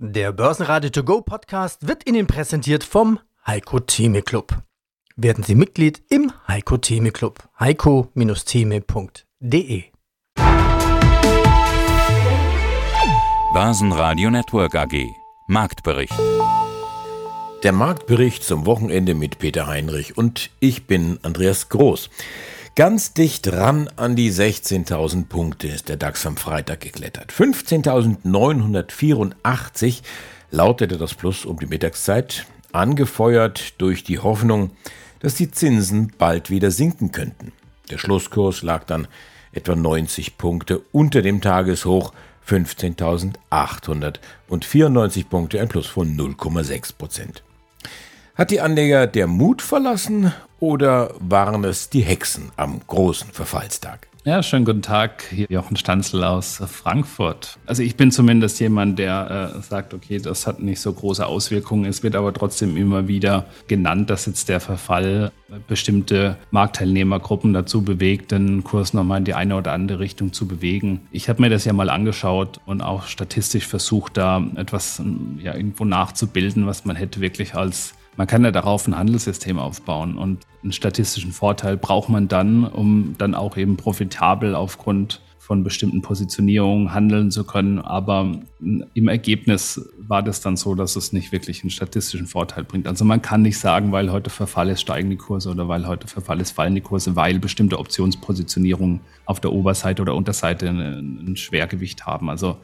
Der Börsenradio To Go Podcast wird Ihnen präsentiert vom Heiko Theme Club. Werden Sie Mitglied im Heiko Theme Club. heiko-theme.de Börsenradio Network AG Marktbericht. Der Marktbericht zum Wochenende mit Peter Heinrich und ich bin Andreas Groß. Ganz dicht ran an die 16.000 Punkte ist der DAX am Freitag geklettert. 15.984 lautete das Plus um die Mittagszeit, angefeuert durch die Hoffnung, dass die Zinsen bald wieder sinken könnten. Der Schlusskurs lag dann etwa 90 Punkte unter dem Tageshoch 15.894 Punkte, ein Plus von 0,6 Prozent. Hat die Anleger der Mut verlassen oder waren es die Hexen am großen Verfallstag? Ja, schönen guten Tag. Hier Jochen Stanzel aus Frankfurt. Also ich bin zumindest jemand, der äh, sagt, okay, das hat nicht so große Auswirkungen. Es wird aber trotzdem immer wieder genannt, dass jetzt der Verfall bestimmte Marktteilnehmergruppen dazu bewegt, den Kurs nochmal in die eine oder andere Richtung zu bewegen. Ich habe mir das ja mal angeschaut und auch statistisch versucht, da etwas ja, irgendwo nachzubilden, was man hätte wirklich als man kann ja darauf ein Handelssystem aufbauen und einen statistischen Vorteil braucht man dann, um dann auch eben profitabel aufgrund von bestimmten Positionierungen handeln zu können. Aber im Ergebnis war das dann so, dass es nicht wirklich einen statistischen Vorteil bringt. Also man kann nicht sagen, weil heute Verfall ist, steigen die Kurse oder weil heute Verfall ist, fallen die Kurse, weil bestimmte Optionspositionierungen auf der Oberseite oder Unterseite ein Schwergewicht haben. Also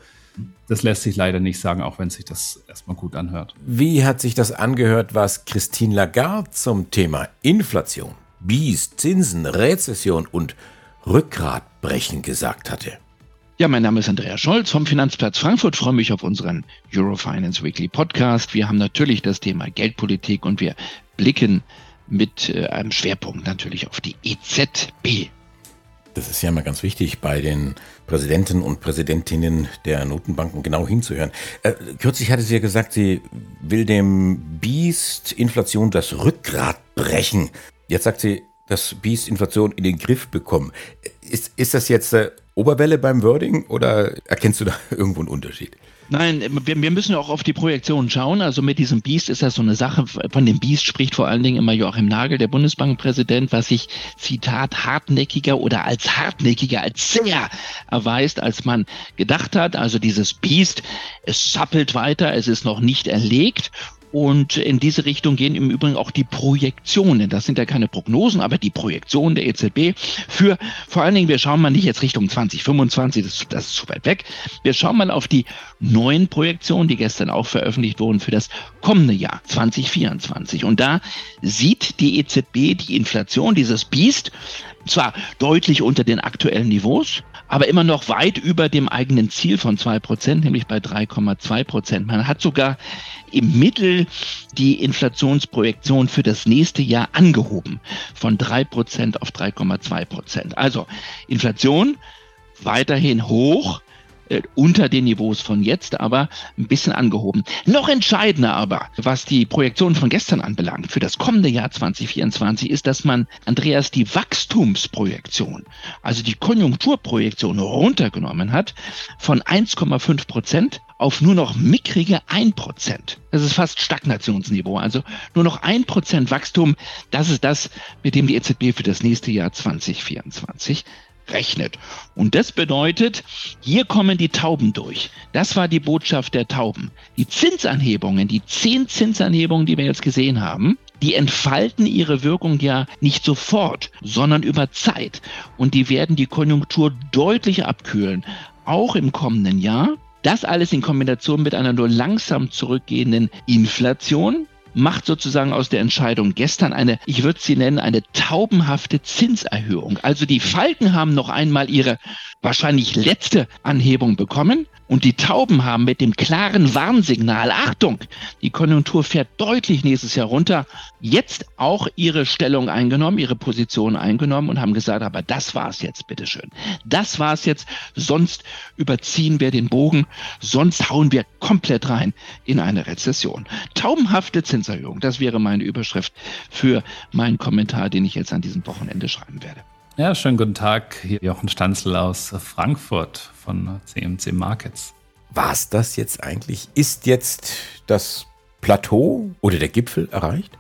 das lässt sich leider nicht sagen, auch wenn sich das erstmal gut anhört. Wie hat sich das angehört, was Christine Lagarde zum Thema Inflation, Bies, Zinsen, Rezession und Rückgratbrechen gesagt hatte? Ja, mein Name ist Andreas Scholz vom Finanzplatz Frankfurt. Ich freue mich auf unseren Eurofinance Weekly Podcast. Wir haben natürlich das Thema Geldpolitik und wir blicken mit äh, einem Schwerpunkt natürlich auf die EZB. Das ist ja immer ganz wichtig, bei den Präsidenten und Präsidentinnen der Notenbanken genau hinzuhören. Äh, kürzlich hatte sie ja gesagt, sie will dem Biest Inflation das Rückgrat brechen. Jetzt sagt sie, das Biest Inflation in den Griff bekommen. Ist, ist das jetzt äh, Oberwelle beim Wording oder erkennst du da irgendwo einen Unterschied? Nein, wir, wir müssen auch auf die Projektion schauen. Also mit diesem Biest ist das so eine Sache. Von dem Biest spricht vor allen Dingen immer Joachim Nagel, der Bundesbankpräsident, was sich, Zitat, hartnäckiger oder als hartnäckiger, als sehr erweist, als man gedacht hat. Also dieses Biest, es zappelt weiter, es ist noch nicht erlegt und in diese Richtung gehen im Übrigen auch die Projektionen. Das sind ja keine Prognosen, aber die Projektionen der EZB für, vor allen Dingen, wir schauen mal nicht jetzt Richtung 2025, das, das ist zu weit weg. Wir schauen mal auf die neuen Projektionen, die gestern auch veröffentlicht wurden für das kommende Jahr 2024. Und da sieht die EZB die Inflation, dieses Biest, zwar deutlich unter den aktuellen Niveaus, aber immer noch weit über dem eigenen Ziel von zwei Prozent, nämlich bei 3,2 Prozent. Man hat sogar im Mittel die Inflationsprojektion für das nächste Jahr angehoben von drei Prozent auf 3,2 Prozent. Also Inflation weiterhin hoch, äh, unter den Niveaus von jetzt, aber ein bisschen angehoben. Noch entscheidender aber, was die Projektion von gestern anbelangt, für das kommende Jahr 2024, ist, dass man, Andreas, die Wachstumsprojektion, also die Konjunkturprojektion runtergenommen hat von 1,5 Prozent auf nur noch mickrige 1 Prozent. Das ist fast Stagnationsniveau. Also nur noch 1 Prozent Wachstum. Das ist das, mit dem die EZB für das nächste Jahr 2024 rechnet. Und das bedeutet, hier kommen die Tauben durch. Das war die Botschaft der Tauben. Die Zinsanhebungen, die zehn Zinsanhebungen, die wir jetzt gesehen haben, die entfalten ihre Wirkung ja nicht sofort, sondern über Zeit. Und die werden die Konjunktur deutlich abkühlen, auch im kommenden Jahr. Das alles in Kombination mit einer nur langsam zurückgehenden Inflation, macht sozusagen aus der Entscheidung gestern eine, ich würde sie nennen, eine taubenhafte Zinserhöhung. Also die Falken haben noch einmal ihre wahrscheinlich letzte Anhebung bekommen und die Tauben haben mit dem klaren Warnsignal, Achtung, die Konjunktur fährt deutlich nächstes Jahr runter, jetzt auch ihre Stellung eingenommen, ihre Position eingenommen und haben gesagt, aber das war's jetzt, bitteschön. Das war's jetzt, sonst überziehen wir den Bogen, sonst hauen wir komplett rein in eine Rezession. Taubenhafte Zinserhöhung, das wäre meine Überschrift für meinen Kommentar, den ich jetzt an diesem Wochenende schreiben werde. Ja, schönen guten Tag. Hier Jochen Stanzel aus Frankfurt von CMC Markets. War's das jetzt eigentlich? Ist jetzt das Plateau oder der Gipfel erreicht?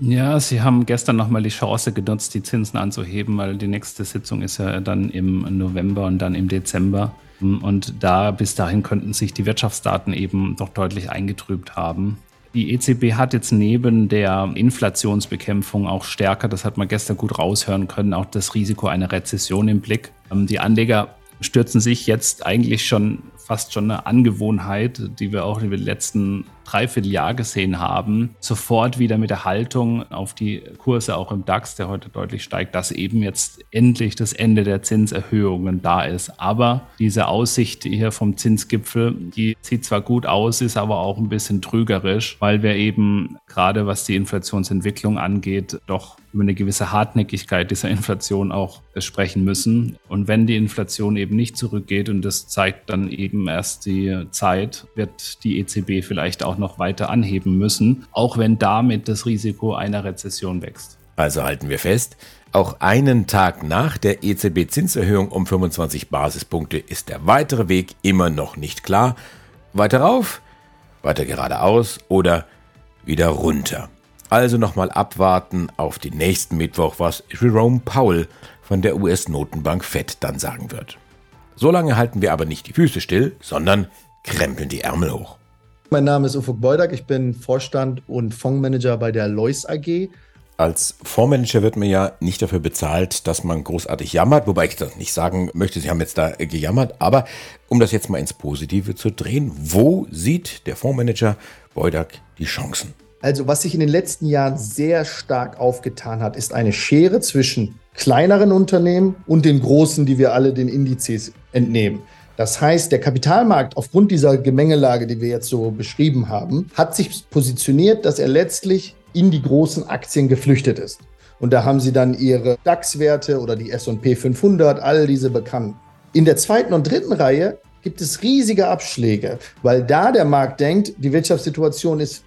Ja, Sie haben gestern nochmal die Chance genutzt, die Zinsen anzuheben, weil die nächste Sitzung ist ja dann im November und dann im Dezember. Und da bis dahin könnten sich die Wirtschaftsdaten eben doch deutlich eingetrübt haben. Die EZB hat jetzt neben der Inflationsbekämpfung auch stärker, das hat man gestern gut raushören können, auch das Risiko einer Rezession im Blick. Ähm, die Anleger stürzen sich jetzt eigentlich schon fast schon eine Angewohnheit, die wir auch in den letzten Dreivierteljahr gesehen haben, sofort wieder mit der Haltung auf die Kurse auch im DAX, der heute deutlich steigt, dass eben jetzt endlich das Ende der Zinserhöhungen da ist. Aber diese Aussicht hier vom Zinsgipfel, die sieht zwar gut aus, ist aber auch ein bisschen trügerisch, weil wir eben gerade was die Inflationsentwicklung angeht, doch über eine gewisse Hartnäckigkeit dieser Inflation auch sprechen müssen. Und wenn die Inflation eben nicht zurückgeht, und das zeigt dann eben erst die Zeit, wird die EZB vielleicht auch noch weiter anheben müssen, auch wenn damit das Risiko einer Rezession wächst. Also halten wir fest, auch einen Tag nach der EZB-Zinserhöhung um 25 Basispunkte ist der weitere Weg immer noch nicht klar. Weiter rauf, weiter geradeaus oder wieder runter. Also nochmal abwarten auf den nächsten Mittwoch, was Jerome Powell von der US-Notenbank Fed dann sagen wird. Solange halten wir aber nicht die Füße still, sondern krempeln die Ärmel hoch. Mein Name ist Ufuk Beudak, ich bin Vorstand und Fondsmanager bei der Lois AG. Als Fondsmanager wird man ja nicht dafür bezahlt, dass man großartig jammert, wobei ich das nicht sagen möchte, Sie haben jetzt da gejammert, aber um das jetzt mal ins Positive zu drehen, wo sieht der Fondsmanager Beudak die Chancen? Also was sich in den letzten Jahren sehr stark aufgetan hat, ist eine Schere zwischen kleineren Unternehmen und den großen, die wir alle den Indizes entnehmen. Das heißt, der Kapitalmarkt aufgrund dieser Gemengelage, die wir jetzt so beschrieben haben, hat sich positioniert, dass er letztlich in die großen Aktien geflüchtet ist. Und da haben sie dann ihre DAX-Werte oder die SP 500, all diese bekannten. In der zweiten und dritten Reihe gibt es riesige Abschläge, weil da der Markt denkt, die Wirtschaftssituation ist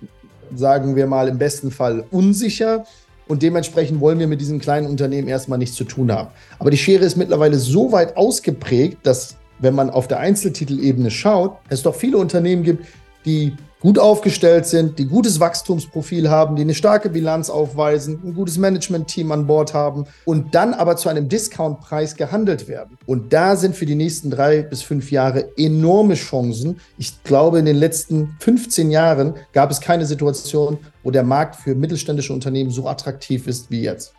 sagen wir mal, im besten Fall unsicher. Und dementsprechend wollen wir mit diesen kleinen Unternehmen erstmal nichts zu tun haben. Aber die Schere ist mittlerweile so weit ausgeprägt, dass, wenn man auf der Einzeltitelebene schaut, es doch viele Unternehmen gibt, die gut aufgestellt sind, die gutes Wachstumsprofil haben, die eine starke Bilanz aufweisen, ein gutes Management-Team an Bord haben und dann aber zu einem Discount-Preis gehandelt werden. Und da sind für die nächsten drei bis fünf Jahre enorme Chancen. Ich glaube, in den letzten 15 Jahren gab es keine Situation, wo der Markt für mittelständische Unternehmen so attraktiv ist wie jetzt.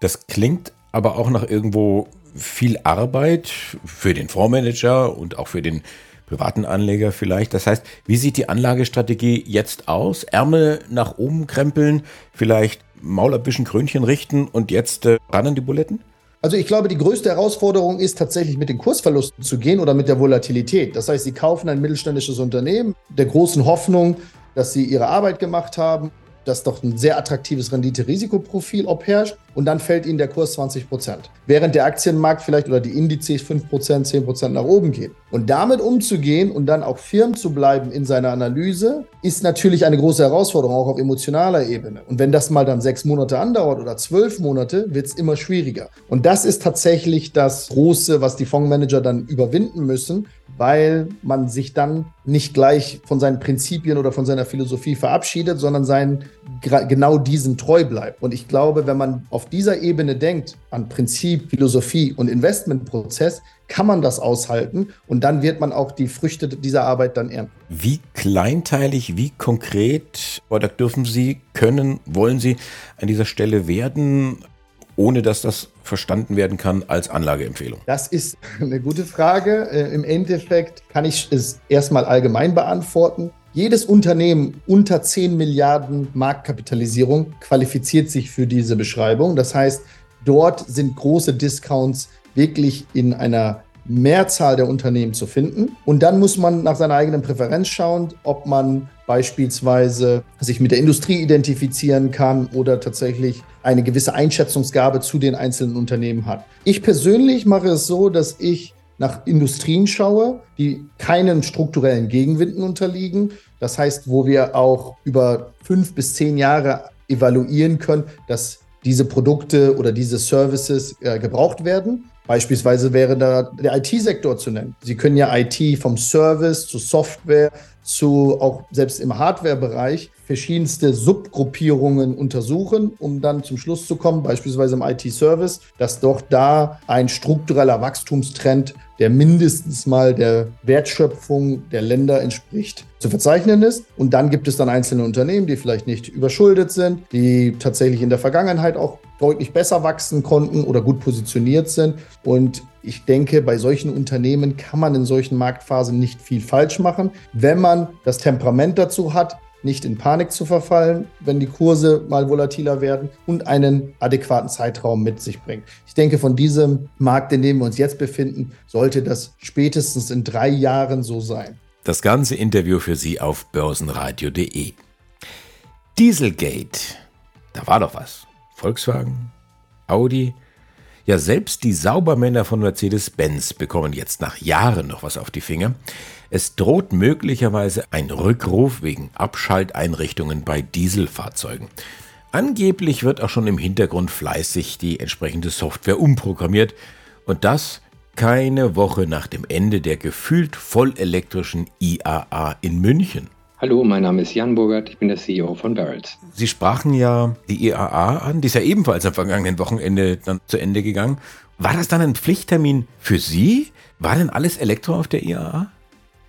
Das klingt aber auch nach irgendwo viel Arbeit für den Fondsmanager und auch für den privaten Anleger vielleicht. Das heißt, wie sieht die Anlagestrategie jetzt aus? Ärmel nach oben krempeln, vielleicht Maul ein bisschen Krönchen richten und jetzt äh, ran an die Buletten? Also ich glaube, die größte Herausforderung ist tatsächlich mit den Kursverlusten zu gehen oder mit der Volatilität. Das heißt, Sie kaufen ein mittelständisches Unternehmen der großen Hoffnung, dass Sie Ihre Arbeit gemacht haben dass doch ein sehr attraktives Rendite-Risikoprofil obherrscht und dann fällt ihnen der Kurs 20 Prozent. Während der Aktienmarkt vielleicht oder die Indizes 5 Prozent, 10 Prozent nach oben gehen. Und damit umzugehen und dann auch firm zu bleiben in seiner Analyse, ist natürlich eine große Herausforderung, auch auf emotionaler Ebene. Und wenn das mal dann sechs Monate andauert oder zwölf Monate, wird es immer schwieriger. Und das ist tatsächlich das Große, was die Fondsmanager dann überwinden müssen, weil man sich dann nicht gleich von seinen Prinzipien oder von seiner Philosophie verabschiedet, sondern seinen genau diesen treu bleibt. Und ich glaube, wenn man auf dieser Ebene denkt, an Prinzip, Philosophie und Investmentprozess, kann man das aushalten und dann wird man auch die Früchte dieser Arbeit dann ernten. Wie kleinteilig, wie konkret, oder dürfen Sie, können, wollen Sie an dieser Stelle werden? ohne dass das verstanden werden kann als Anlageempfehlung? Das ist eine gute Frage. Äh, Im Endeffekt kann ich es erstmal allgemein beantworten. Jedes Unternehmen unter 10 Milliarden Marktkapitalisierung qualifiziert sich für diese Beschreibung. Das heißt, dort sind große Discounts wirklich in einer Mehrzahl der Unternehmen zu finden. Und dann muss man nach seiner eigenen Präferenz schauen, ob man beispielsweise sich mit der Industrie identifizieren kann oder tatsächlich eine gewisse Einschätzungsgabe zu den einzelnen Unternehmen hat. Ich persönlich mache es so, dass ich nach Industrien schaue, die keinen strukturellen Gegenwinden unterliegen. Das heißt, wo wir auch über fünf bis zehn Jahre evaluieren können, dass diese Produkte oder diese Services äh, gebraucht werden. Beispielsweise wäre da der IT-Sektor zu nennen. Sie können ja IT vom Service zu Software zu auch selbst im Hardware-Bereich verschiedenste Subgruppierungen untersuchen, um dann zum Schluss zu kommen, beispielsweise im IT-Service, dass doch da ein struktureller Wachstumstrend, der mindestens mal der Wertschöpfung der Länder entspricht, zu verzeichnen ist. Und dann gibt es dann einzelne Unternehmen, die vielleicht nicht überschuldet sind, die tatsächlich in der Vergangenheit auch deutlich besser wachsen konnten oder gut positioniert sind. Und ich denke, bei solchen Unternehmen kann man in solchen Marktphasen nicht viel falsch machen, wenn man das Temperament dazu hat, nicht in Panik zu verfallen, wenn die Kurse mal volatiler werden und einen adäquaten Zeitraum mit sich bringt. Ich denke, von diesem Markt, in dem wir uns jetzt befinden, sollte das spätestens in drei Jahren so sein. Das ganze Interview für Sie auf börsenradio.de. Dieselgate, da war doch was. Volkswagen, Audi, ja, selbst die Saubermänner von Mercedes-Benz bekommen jetzt nach Jahren noch was auf die Finger. Es droht möglicherweise ein Rückruf wegen Abschalteinrichtungen bei Dieselfahrzeugen. Angeblich wird auch schon im Hintergrund fleißig die entsprechende Software umprogrammiert und das keine Woche nach dem Ende der gefühlt vollelektrischen IAA in München. Hallo, mein Name ist Jan Burgert, ich bin der CEO von Barrels. Sie sprachen ja die IAA an, die ist ja ebenfalls am vergangenen Wochenende dann zu Ende gegangen. War das dann ein Pflichttermin für Sie? War denn alles Elektro auf der IAA?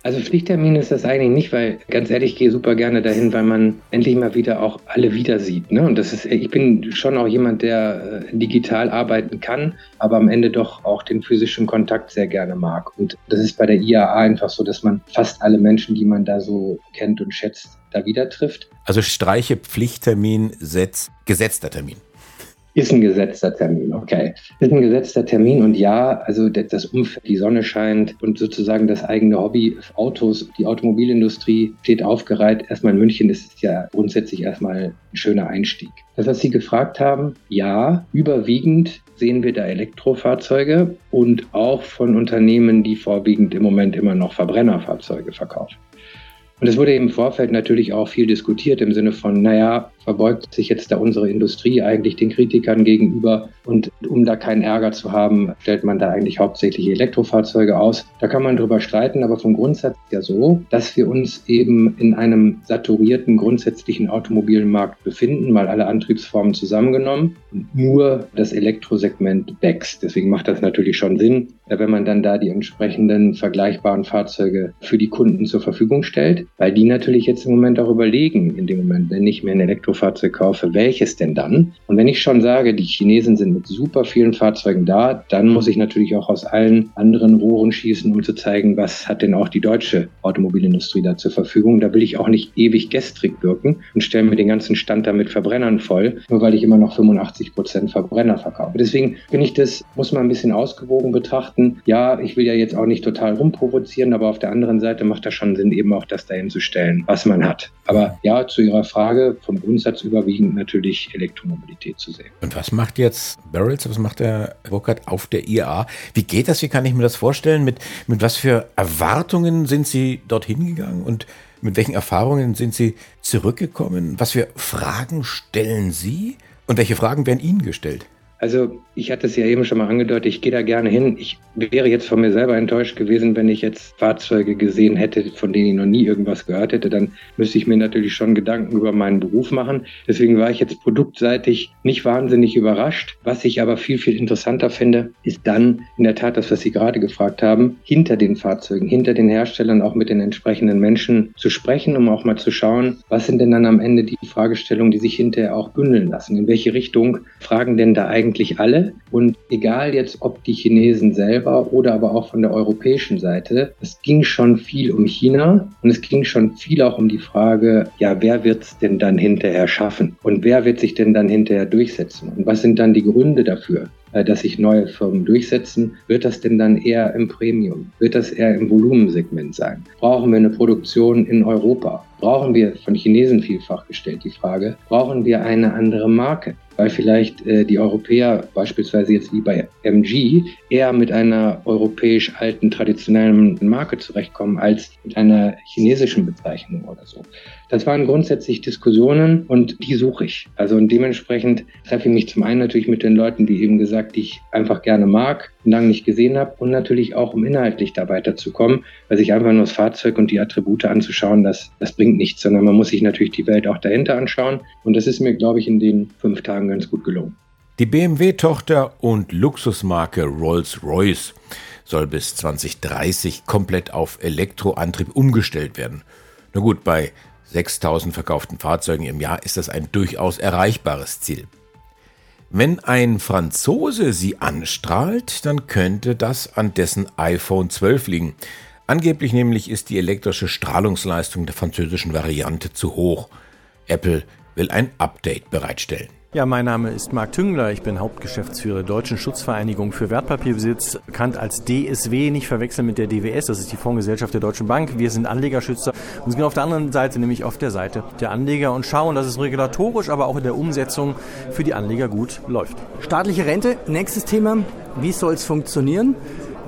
Also Pflichttermin ist das eigentlich nicht, weil ganz ehrlich, ich gehe super gerne dahin, weil man endlich mal wieder auch alle wieder sieht. Ne? Und das ist, ich bin schon auch jemand, der äh, digital arbeiten kann, aber am Ende doch auch den physischen Kontakt sehr gerne mag. Und das ist bei der IAA einfach so, dass man fast alle Menschen, die man da so kennt und schätzt, da wieder trifft. Also streiche Pflichttermin, setz gesetzter Termin. Ist ein gesetzter Termin, okay. Ist ein gesetzter Termin und ja, also das Umfeld, die Sonne scheint und sozusagen das eigene Hobby Autos, die Automobilindustrie steht aufgereiht. Erstmal in München ist es ja grundsätzlich erstmal ein schöner Einstieg. Das, was Sie gefragt haben, ja, überwiegend sehen wir da Elektrofahrzeuge und auch von Unternehmen, die vorwiegend im Moment immer noch Verbrennerfahrzeuge verkaufen. Und es wurde im Vorfeld natürlich auch viel diskutiert im Sinne von, naja, verbeugt sich jetzt da unsere Industrie eigentlich den Kritikern gegenüber und um da keinen Ärger zu haben, stellt man da eigentlich hauptsächlich Elektrofahrzeuge aus. Da kann man drüber streiten, aber vom Grundsatz ja so, dass wir uns eben in einem saturierten grundsätzlichen Automobilmarkt befinden, mal alle Antriebsformen zusammengenommen nur das Elektrosegment wächst. Deswegen macht das natürlich schon Sinn, wenn man dann da die entsprechenden vergleichbaren Fahrzeuge für die Kunden zur Verfügung stellt, weil die natürlich jetzt im Moment auch überlegen, in dem Moment, wenn ich mir ein Elektrofahrzeug kaufe, welches denn dann? Und wenn ich schon sage, die Chinesen sind mit super vielen Fahrzeugen da, dann muss ich natürlich auch aus allen anderen Rohren schießen, um zu zeigen, was hat denn auch die deutsche Automobilindustrie da zur Verfügung. Da will ich auch nicht ewig gestrig wirken und stelle mir den ganzen Stand da mit Verbrennern voll, nur weil ich immer noch 85 Prozent Verbrenner verkaufe. Deswegen finde ich das, muss man ein bisschen ausgewogen betrachten. Ja, ich will ja jetzt auch nicht total rumprovozieren, aber auf der anderen Seite macht das schon Sinn, eben auch das dahin zu stellen, was man hat. Aber ja, zu Ihrer Frage, vom Grundsatz überwiegend natürlich Elektromobilität zu sehen. Und was macht jetzt Barrels, was macht der Burkhardt auf der IAA? Wie geht das? Wie kann ich mir das vorstellen? Mit, mit was für Erwartungen sind Sie dorthin gegangen und mit welchen Erfahrungen sind Sie zurückgekommen? Was für Fragen stellen Sie und welche Fragen werden Ihnen gestellt? Also ich hatte es ja eben schon mal angedeutet, ich gehe da gerne hin. Ich wäre jetzt von mir selber enttäuscht gewesen, wenn ich jetzt Fahrzeuge gesehen hätte, von denen ich noch nie irgendwas gehört hätte. Dann müsste ich mir natürlich schon Gedanken über meinen Beruf machen. Deswegen war ich jetzt produktseitig nicht wahnsinnig überrascht. Was ich aber viel, viel interessanter finde, ist dann in der Tat das, was Sie gerade gefragt haben, hinter den Fahrzeugen, hinter den Herstellern auch mit den entsprechenden Menschen zu sprechen, um auch mal zu schauen, was sind denn dann am Ende die Fragestellungen, die sich hinterher auch bündeln lassen. In welche Richtung fragen denn da eigentlich alle? Und egal jetzt, ob die Chinesen selber oder aber auch von der europäischen Seite, es ging schon viel um China und es ging schon viel auch um die Frage, ja, wer wird es denn dann hinterher schaffen? Und wer wird sich denn dann hinterher durchsetzen? Und was sind dann die Gründe dafür? Äh, dass sich neue Firmen durchsetzen, wird das denn dann eher im Premium? Wird das eher im Volumensegment sein? Brauchen wir eine Produktion in Europa? Brauchen wir von Chinesen vielfach gestellt die Frage, brauchen wir eine andere Marke? Weil vielleicht äh, die Europäer beispielsweise jetzt wie bei MG eher mit einer europäisch alten traditionellen Marke zurechtkommen als mit einer chinesischen Bezeichnung oder so. Das waren grundsätzlich Diskussionen und die suche ich. Also und dementsprechend treffe ich mich zum einen natürlich mit den Leuten, die eben gesagt die ich einfach gerne mag, lange nicht gesehen habe und natürlich auch, um inhaltlich da weiterzukommen, weil sich einfach nur das Fahrzeug und die Attribute anzuschauen, das, das bringt nichts, sondern man muss sich natürlich die Welt auch dahinter anschauen und das ist mir, glaube ich, in den fünf Tagen ganz gut gelungen. Die BMW-Tochter und Luxusmarke Rolls-Royce soll bis 2030 komplett auf Elektroantrieb umgestellt werden. Na gut, bei 6000 verkauften Fahrzeugen im Jahr ist das ein durchaus erreichbares Ziel. Wenn ein Franzose sie anstrahlt, dann könnte das an dessen iPhone 12 liegen. Angeblich nämlich ist die elektrische Strahlungsleistung der französischen Variante zu hoch. Apple will ein Update bereitstellen. Ja, mein Name ist Marc Tüngler. Ich bin Hauptgeschäftsführer der Deutschen Schutzvereinigung für Wertpapierbesitz, bekannt als DSW, nicht verwechseln mit der DWS, das ist die Fondsgesellschaft der Deutschen Bank. Wir sind Anlegerschützer und sind auf der anderen Seite, nämlich auf der Seite der Anleger und schauen, dass es regulatorisch, aber auch in der Umsetzung für die Anleger gut läuft. Staatliche Rente, nächstes Thema. Wie soll es funktionieren?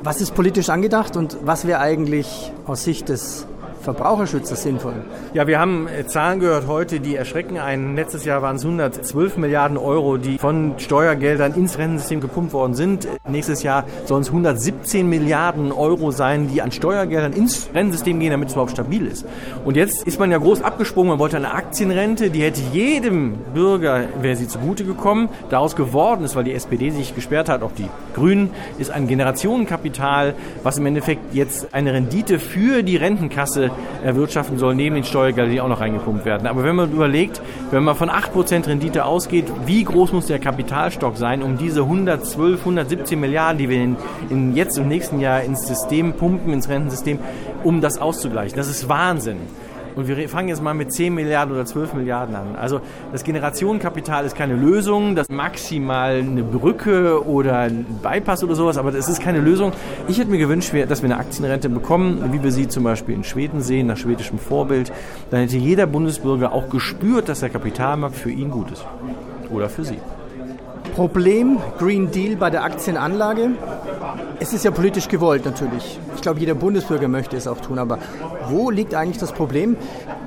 Was ist politisch angedacht und was wäre eigentlich aus Sicht des Verbraucherschützer sinnvoll? Ja, wir haben äh, Zahlen gehört heute, die erschrecken einen. Letztes Jahr waren es 112 Milliarden Euro, die von Steuergeldern ins Rentensystem gepumpt worden sind. Nächstes Jahr sollen es 117 Milliarden Euro sein, die an Steuergeldern ins Rentensystem gehen, damit es überhaupt stabil ist. Und jetzt ist man ja groß abgesprungen. Man wollte eine Aktienrente, die hätte jedem Bürger, wäre sie zugute gekommen. Daraus geworden ist, weil die SPD sich gesperrt hat, auch die Grünen, ist ein Generationenkapital, was im Endeffekt jetzt eine Rendite für die Rentenkasse erwirtschaften soll, neben den Steuergeldern, die auch noch reingepumpt werden. Aber wenn man überlegt, wenn man von 8% Rendite ausgeht, wie groß muss der Kapitalstock sein, um diese 112, 117 Milliarden, die wir in, in jetzt im nächsten Jahr ins System pumpen, ins Rentensystem, um das auszugleichen. Das ist Wahnsinn. Und wir fangen jetzt mal mit 10 Milliarden oder 12 Milliarden an. Also das Generationenkapital ist keine Lösung, das maximal eine Brücke oder ein Bypass oder sowas, aber das ist keine Lösung. Ich hätte mir gewünscht, dass wir eine Aktienrente bekommen, wie wir sie zum Beispiel in Schweden sehen, nach schwedischem Vorbild. Dann hätte jeder Bundesbürger auch gespürt, dass der Kapitalmarkt für ihn gut ist. Oder für sie. Problem Green Deal bei der Aktienanlage. Es ist ja politisch gewollt natürlich. Ich glaube, jeder Bundesbürger möchte es auch tun. Aber wo liegt eigentlich das Problem,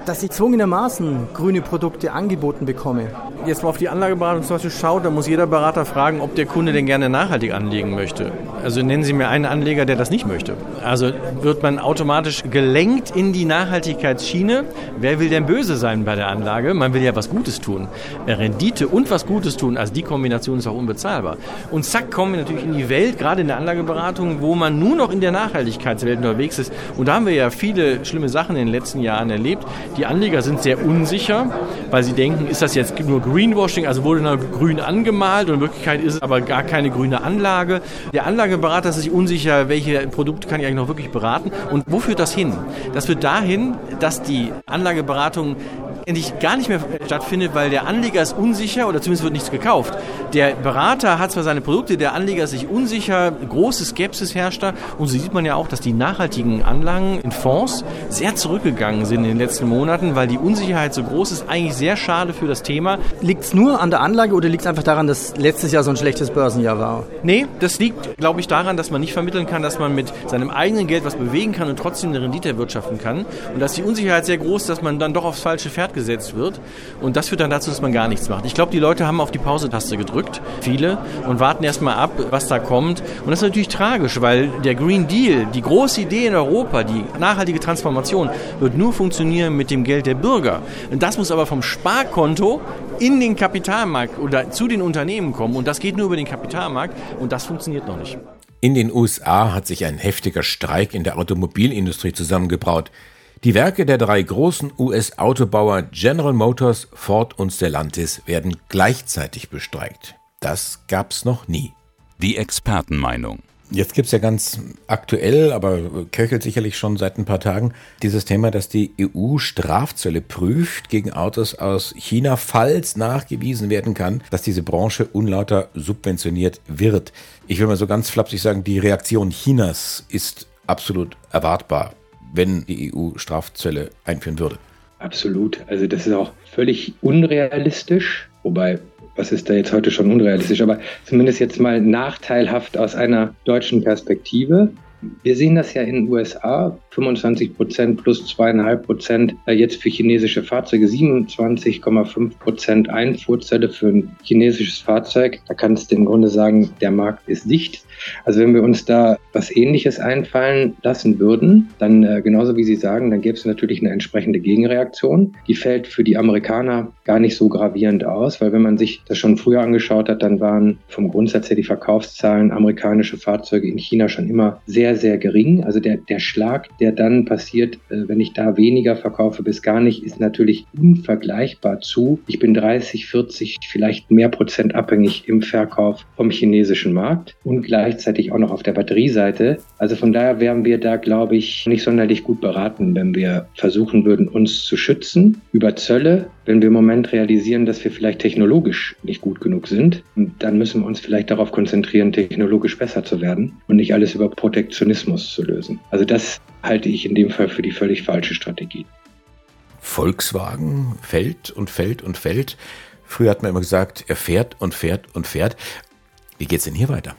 dass ich zwungenermaßen grüne Produkte angeboten bekomme? Jetzt mal auf die Anlageberatung zum Beispiel schaut, dann muss jeder Berater fragen, ob der Kunde denn gerne nachhaltig anlegen möchte. Also nennen Sie mir einen Anleger, der das nicht möchte. Also wird man automatisch gelenkt in die Nachhaltigkeitsschiene. Wer will denn böse sein bei der Anlage? Man will ja was Gutes tun. Rendite und was Gutes tun, also die Kombination ist auch unbezahlbar. Und zack, kommen wir natürlich in die Welt, gerade in der Anlageberatung, wo man nur noch in der Nachhaltigkeitswelt unterwegs ist. Und da haben wir ja viele schlimme Sachen in den letzten Jahren erlebt. Die Anleger sind sehr unsicher, weil sie denken, ist das jetzt nur Greenwashing, also wurde nur grün angemalt und in Wirklichkeit ist es aber gar keine grüne Anlage. Der Anlageberater ist sich unsicher, welche Produkte kann ich eigentlich noch wirklich beraten und wo führt das hin? Das führt dahin, dass die Anlageberatung endlich gar nicht mehr stattfindet, weil der Anleger ist unsicher oder zumindest wird nichts gekauft. Der Berater hat zwar seine Produkte, der Anleger ist sich unsicher, große Skepsis herrscht da und so sieht man ja auch, dass die nachhaltigen Anlagen in Fonds sehr zurückgegangen sind in den letzten Monaten, weil die Unsicherheit so groß ist, eigentlich sehr schade für das Thema. Liegt es nur an der Anlage oder liegt es einfach daran, dass letztes Jahr so ein schlechtes Börsenjahr war? Nee, das liegt, glaube ich, daran, dass man nicht vermitteln kann, dass man mit seinem eigenen Geld was bewegen kann und trotzdem eine Rendite erwirtschaften kann und dass die Unsicherheit sehr groß ist, dass man dann doch aufs falsche Pferd gesetzt wird. Und das führt dann dazu, dass man gar nichts macht. Ich glaube, die Leute haben auf die Pause-Taste gedrückt, viele, und warten erstmal ab, was da kommt. Und das ist natürlich tragisch, weil der Green Deal, die große Idee in Europa, die nachhaltige Transformation, wird nur funktionieren mit dem Geld der Bürger. Und das muss aber vom Sparkonto in den Kapitalmarkt oder zu den Unternehmen kommen. Und das geht nur über den Kapitalmarkt. Und das funktioniert noch nicht. In den USA hat sich ein heftiger Streik in der Automobilindustrie zusammengebraut. Die Werke der drei großen US-Autobauer General Motors, Ford und Stellantis werden gleichzeitig bestreikt. Das gab's noch nie. Die Expertenmeinung. Jetzt gibt's ja ganz aktuell, aber köchelt sicherlich schon seit ein paar Tagen, dieses Thema, dass die EU Strafzölle prüft gegen Autos aus China, falls nachgewiesen werden kann, dass diese Branche unlauter subventioniert wird. Ich will mal so ganz flapsig sagen, die Reaktion Chinas ist absolut erwartbar wenn die EU Strafzölle einführen würde. Absolut. Also das ist auch völlig unrealistisch, wobei was ist da jetzt heute schon unrealistisch, aber zumindest jetzt mal nachteilhaft aus einer deutschen Perspektive. Wir sehen das ja in den USA, 25 Prozent plus zweieinhalb Prozent äh, jetzt für chinesische Fahrzeuge, 27,5 Prozent Einfuhrzölle für ein chinesisches Fahrzeug. Da kannst du im Grunde sagen, der Markt ist dicht. Also wenn wir uns da was Ähnliches einfallen lassen würden, dann äh, genauso wie Sie sagen, dann gäbe es natürlich eine entsprechende Gegenreaktion. Die fällt für die Amerikaner gar nicht so gravierend aus, weil wenn man sich das schon früher angeschaut hat, dann waren vom Grundsatz her die Verkaufszahlen amerikanische Fahrzeuge in China schon immer sehr, sehr gering. Also der, der Schlag, der dann passiert, äh, wenn ich da weniger verkaufe bis gar nicht, ist natürlich unvergleichbar zu. Ich bin 30, 40, vielleicht mehr Prozent abhängig im Verkauf vom chinesischen Markt und gleichzeitig auch noch auf der Batterieseite. Also von daher wären wir da, glaube ich, nicht sonderlich gut beraten, wenn wir versuchen würden, uns zu schützen über Zölle, wenn wir im Moment realisieren, dass wir vielleicht technologisch nicht gut genug sind. Dann müssen wir uns vielleicht darauf konzentrieren, technologisch besser zu werden und nicht alles über Protektionismus zu lösen. Also das halte ich in dem Fall für die völlig falsche Strategie. Volkswagen fällt und fällt und fällt. Früher hat man immer gesagt, er fährt und fährt und fährt. Wie geht es denn hier weiter?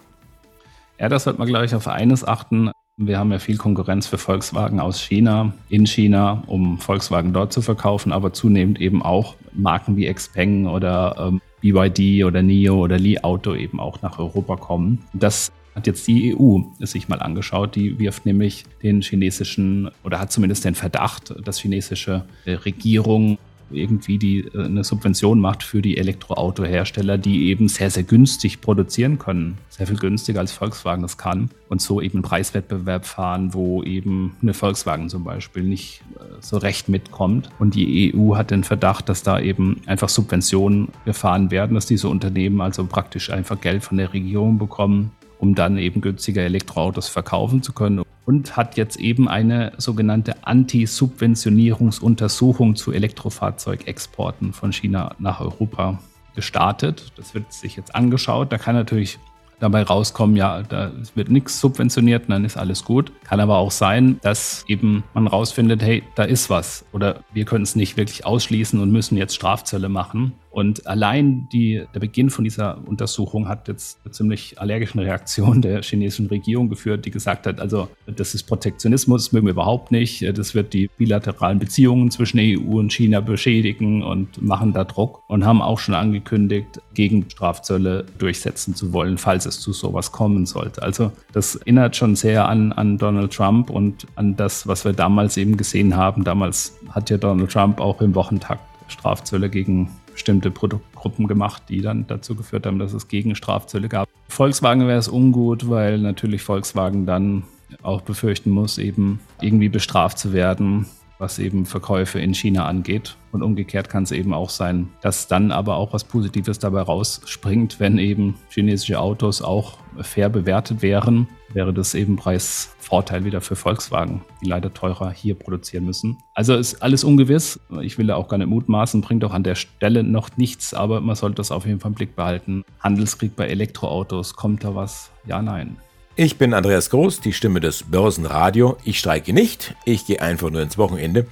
Ja, das sollte man gleich auf eines achten. Wir haben ja viel Konkurrenz für Volkswagen aus China, in China, um Volkswagen dort zu verkaufen, aber zunehmend eben auch Marken wie Xpeng oder ähm, BYD oder NIO oder Li Auto eben auch nach Europa kommen. Das hat jetzt die EU sich mal angeschaut. Die wirft nämlich den chinesischen oder hat zumindest den Verdacht, dass chinesische Regierung irgendwie die äh, eine Subvention macht für die Elektroautohersteller, die eben sehr, sehr günstig produzieren können. Sehr viel günstiger als Volkswagen das kann. Und so eben einen Preiswettbewerb fahren, wo eben eine Volkswagen zum Beispiel nicht äh, so recht mitkommt. Und die EU hat den Verdacht, dass da eben einfach Subventionen gefahren werden, dass diese Unternehmen also praktisch einfach Geld von der Regierung bekommen, um dann eben günstiger Elektroautos verkaufen zu können und hat jetzt eben eine sogenannte Anti-Subventionierungsuntersuchung zu Elektrofahrzeugexporten von China nach Europa gestartet. Das wird sich jetzt angeschaut. Da kann natürlich dabei rauskommen, ja, da wird nichts subventioniert, dann ist alles gut. Kann aber auch sein, dass eben man rausfindet, hey, da ist was oder wir können es nicht wirklich ausschließen und müssen jetzt Strafzölle machen. Und allein die, der Beginn von dieser Untersuchung hat jetzt eine ziemlich allergischen Reaktion der chinesischen Regierung geführt, die gesagt hat, also das ist Protektionismus, das mögen wir überhaupt nicht. Das wird die bilateralen Beziehungen zwischen EU und China beschädigen und machen da Druck und haben auch schon angekündigt, gegen Strafzölle durchsetzen zu wollen, falls es zu sowas kommen sollte. Also das erinnert schon sehr an, an Donald Trump und an das, was wir damals eben gesehen haben. Damals hat ja Donald Trump auch im Wochentakt Strafzölle gegen bestimmte Produktgruppen gemacht, die dann dazu geführt haben, dass es Gegenstrafzölle gab. Volkswagen wäre es ungut, weil natürlich Volkswagen dann auch befürchten muss, eben irgendwie bestraft zu werden, was eben Verkäufe in China angeht. Und umgekehrt kann es eben auch sein, dass dann aber auch was Positives dabei rausspringt, wenn eben chinesische Autos auch fair bewertet wären, wäre das eben Preisvorteil wieder für Volkswagen, die leider teurer hier produzieren müssen. Also ist alles ungewiss. Ich will da auch gar nicht mutmaßen, bringt auch an der Stelle noch nichts, aber man sollte das auf jeden Fall im Blick behalten. Handelskrieg bei Elektroautos, kommt da was? Ja, nein. Ich bin Andreas Groß, die Stimme des Börsenradio. Ich streike nicht, ich gehe einfach nur ins Wochenende.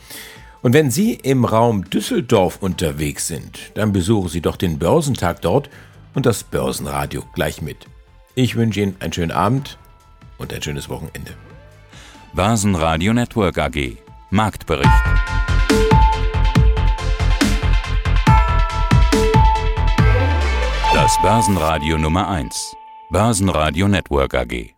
Und wenn Sie im Raum Düsseldorf unterwegs sind, dann besuchen Sie doch den Börsentag dort und das Börsenradio gleich mit. Ich wünsche Ihnen einen schönen Abend und ein schönes Wochenende. Börsenradio Network AG Marktbericht. Das Börsenradio Nummer 1. Börsenradio Network AG.